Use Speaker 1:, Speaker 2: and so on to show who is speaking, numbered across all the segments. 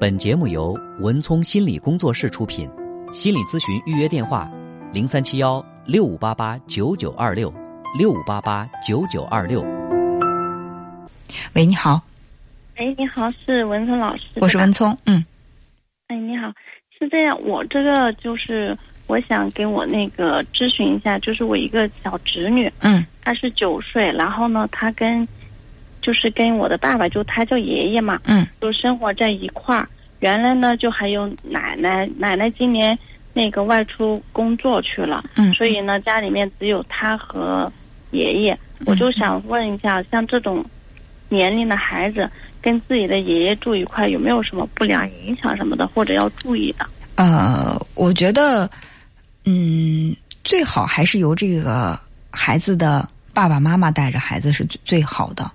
Speaker 1: 本节目由文聪心理工作室出品，心理咨询预约电话：零三七幺六五八八九九二六六五八八九九二六。
Speaker 2: 喂，你好，
Speaker 3: 哎，你好，是文聪老师。
Speaker 2: 我是文聪，嗯，
Speaker 3: 哎，你好，是这样，我这个就是我想给我那个咨询一下，就是我一个小侄女，
Speaker 2: 嗯，
Speaker 3: 她是九岁，然后呢，她跟就是跟我的爸爸，就他叫爷爷嘛，
Speaker 2: 嗯，
Speaker 3: 就生活在一块儿。原来呢，就还有奶奶，奶奶今年那个外出工作去了，
Speaker 2: 嗯
Speaker 3: 所以呢，家里面只有他和爷爷。我就想问一下，像这种年龄的孩子跟自己的爷爷住一块，有没有什么不良影响什么的，或者要注意的？
Speaker 2: 呃，我觉得，嗯，最好还是由这个孩子的爸爸妈妈带着孩子是最最好的。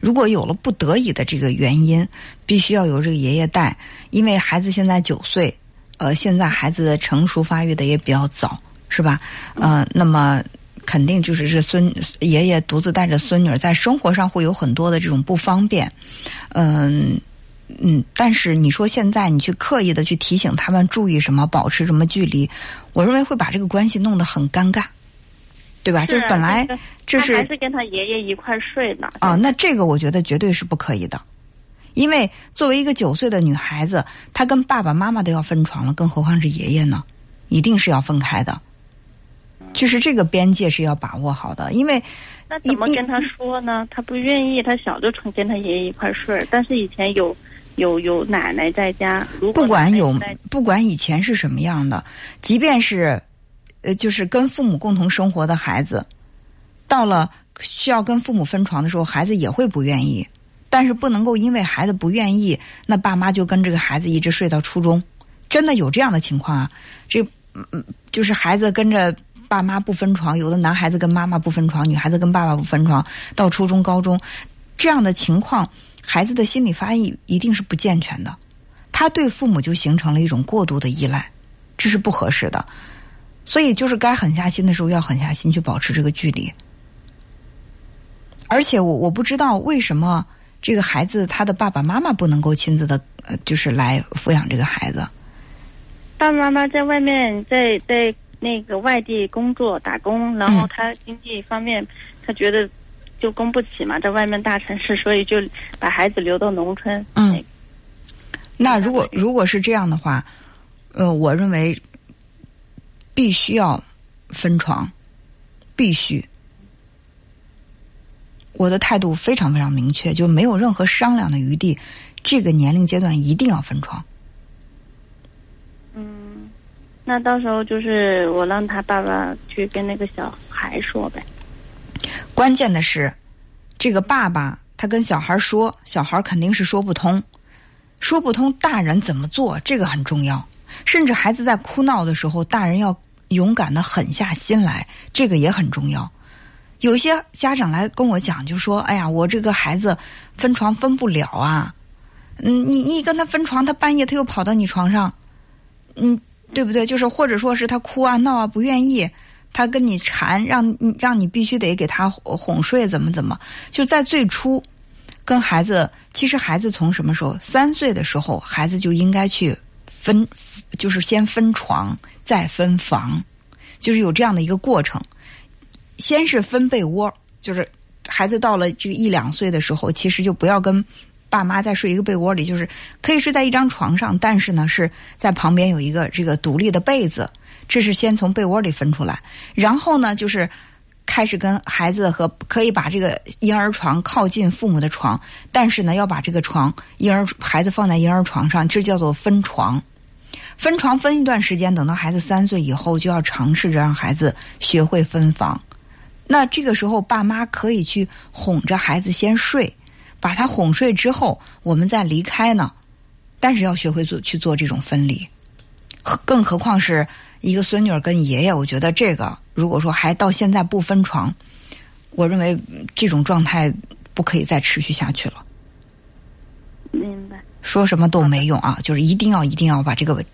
Speaker 2: 如果有了不得已的这个原因，必须要由这个爷爷带，因为孩子现在九岁，呃，现在孩子的成熟发育的也比较早，是吧？呃，那么肯定就是这孙爷爷独自带着孙女，在生活上会有很多的这种不方便，嗯、嗯，但是你说现在你去刻意的去提醒他们注意什么，保持什么距离，我认为会把这个关系弄得很尴尬，对吧？就是本来
Speaker 3: 就 是
Speaker 2: 这是
Speaker 3: 他还是跟他爷爷一块睡呢。
Speaker 2: 啊，那这个我觉得绝对是不可以的，因为作为一个九岁的女孩子，她跟爸爸妈妈都要分床了，更何况是爷爷呢？一定是要分开的，就是这个边界是要把握好的，因为
Speaker 3: 那怎么跟他说呢？他不愿意，他小就成跟他爷爷一块睡，但是以前有有有奶奶在家，如果
Speaker 2: 不管有不管以前是什么样的，即便是呃，就是跟父母共同生活的孩子，到了需要跟父母分床的时候，孩子也会不愿意。但是不能够因为孩子不愿意，那爸妈就跟这个孩子一直睡到初中，真的有这样的情况啊？这嗯嗯，就是孩子跟着爸妈不分床，有的男孩子跟妈妈不分床，女孩子跟爸爸不分床，到初中、高中这样的情况，孩子的心理发育一定是不健全的。他对父母就形成了一种过度的依赖，这是不合适的。所以就是该狠下心的时候要狠下心去保持这个距离。而且我我不知道为什么这个孩子他的爸爸妈妈不能够亲自的呃，就是来抚养这个孩子。
Speaker 3: 爸爸妈妈在外面在在那个外地工作打工，然后
Speaker 2: 嗯
Speaker 3: 他经济方面他觉得就供不起嘛，在外面大城市，所以就把孩子留到农村。
Speaker 2: 嗯，那如果如果是这样的话，呃，我认为必须要分床，必须。我的态度非常非常明确，就没有任何商量的余地。这个年龄阶段一定要分床。
Speaker 3: 嗯，那到时候就是我让他爸爸去跟那个小孩说呗。
Speaker 2: 关键的是，这个爸爸他跟小孩说，小孩肯定是说不通，说不通，大人怎么做这个很重要。甚至孩子在哭闹的时候，大人要勇敢的狠下心来，这个也很重要。有些家长来跟我讲，就说：“哎呀，我这个孩子分床分不了啊，嗯，你你跟他分床，他半夜他又跑到你床上，嗯，对不对？就是或者说是他哭啊闹啊不愿意，他跟你缠，让让你必须得给他哄睡，怎么怎么？就在最初跟孩子，其实孩子从什么时候？三岁的时候，孩子就应该去分，就是先分床，再分房，就是有这样的一个过程。先是分被窝，就是孩子到了这个一两岁的时候，其实就不要跟爸妈再睡一个被窝里，就是可以睡在一张床上，但是呢是在旁边有一个这个独立的被子，这是先从被窝里分出来，然后呢就是开始跟孩子和可以把这个婴儿床靠近父母的床，但是呢要把这个床婴儿孩子放在婴儿床上，这叫做分床。分床分一段时间，等到孩子三岁以后，就要尝试着让孩子学会分房。那这个时候，爸妈可以去哄着孩子先睡，把他哄睡之后，我们再离开呢。但是要学会做去做这种分离，何更何况是一个孙女儿跟爷爷，我觉得这个如果说还到现在不分床，我认为嗯这种状态不可以再持续下去了。
Speaker 3: 明白。
Speaker 2: 说什么都没用啊，就是一定要一定要把这个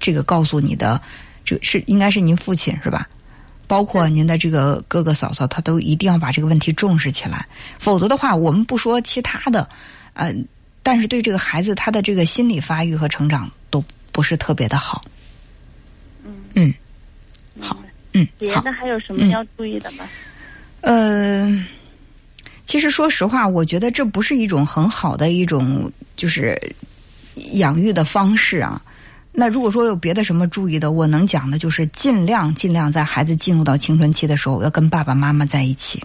Speaker 2: 这个告诉你的，这是应该是您父亲是吧？包括您的这个哥哥嫂嫂，他都一定要把这个问题重视起来，否则的话，我们不说其他的，呃，但是对这个孩子他的这个心理发育和成长都不是特别的好。
Speaker 3: 嗯
Speaker 2: 嗯好嗯，好。
Speaker 3: 别的还有什么
Speaker 2: 嗯
Speaker 3: 要注意的吗？
Speaker 2: 呃，其实说实话，我觉得这不是一种很好的一种就是养育的方式啊。那如果说有别的什么注意的，我能讲的就是尽量尽量在孩子进入到青春期的时候，要跟爸爸妈妈在一起，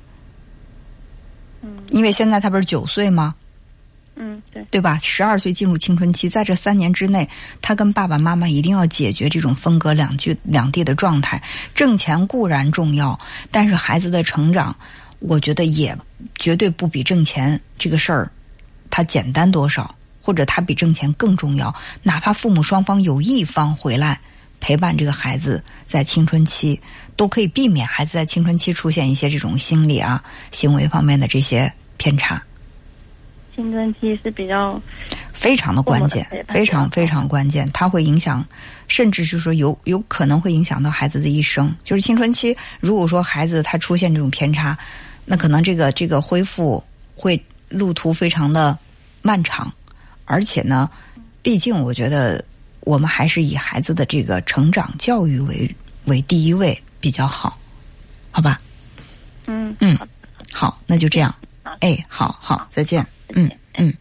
Speaker 3: 嗯
Speaker 2: 因为现在他不是九岁吗？
Speaker 3: 嗯，对，
Speaker 2: 对吧？十二岁进入青春期，在这三年之内，他跟爸爸妈妈一定要解决这种分隔两居两地的状态。挣钱固然重要，但是孩子的成长，我觉得也绝对不比挣钱这个事儿它简单多少，或者他比挣钱更重要。哪怕父母双方有一方回来陪伴这个孩子在青春期，都可以避免孩子在青春期出现一些这种心理啊、行为方面的这些偏差。
Speaker 3: 青春期是比较
Speaker 2: 非常的关键非常非常关键，它会影响，甚至是说有有可能会影响到孩子的一生。就是青春期，如果说孩子他出现这种偏差，那可能这个这个恢复会路途非常的漫长，而且呢，毕竟我觉得我们还是以孩子的这个成长教育为为第一位比较好，好吧？
Speaker 3: 嗯
Speaker 2: 嗯好，那就这样
Speaker 3: 好。
Speaker 2: 哎，好好，再见。
Speaker 3: 再见
Speaker 2: 嗯嗯。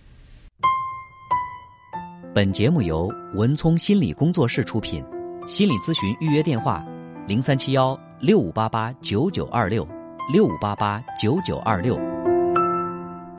Speaker 1: 本节目由文聪心理工作室出品，心理咨询预约电话：零三七幺六五八八九九二六六五八八九九二六。